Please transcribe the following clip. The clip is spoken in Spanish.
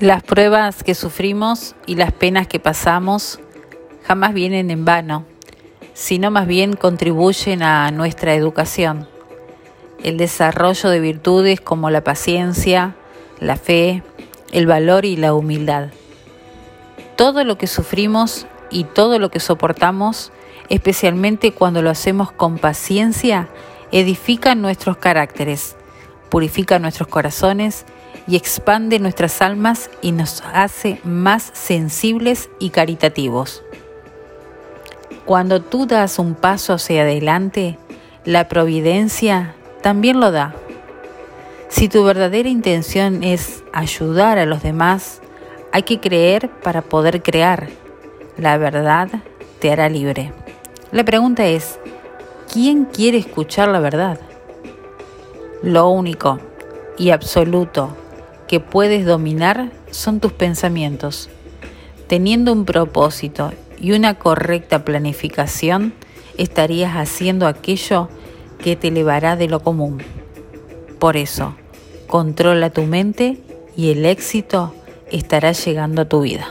Las pruebas que sufrimos y las penas que pasamos jamás vienen en vano, sino más bien contribuyen a nuestra educación. El desarrollo de virtudes como la paciencia, la fe, el valor y la humildad. Todo lo que sufrimos y todo lo que soportamos, especialmente cuando lo hacemos con paciencia, edifica nuestros caracteres, purifica nuestros corazones y expande nuestras almas y nos hace más sensibles y caritativos. Cuando tú das un paso hacia adelante, la providencia también lo da. Si tu verdadera intención es ayudar a los demás, hay que creer para poder crear. La verdad te hará libre. La pregunta es, ¿quién quiere escuchar la verdad? Lo único y absoluto que puedes dominar son tus pensamientos. Teniendo un propósito y una correcta planificación, estarías haciendo aquello que te elevará de lo común. Por eso, controla tu mente y el éxito estará llegando a tu vida.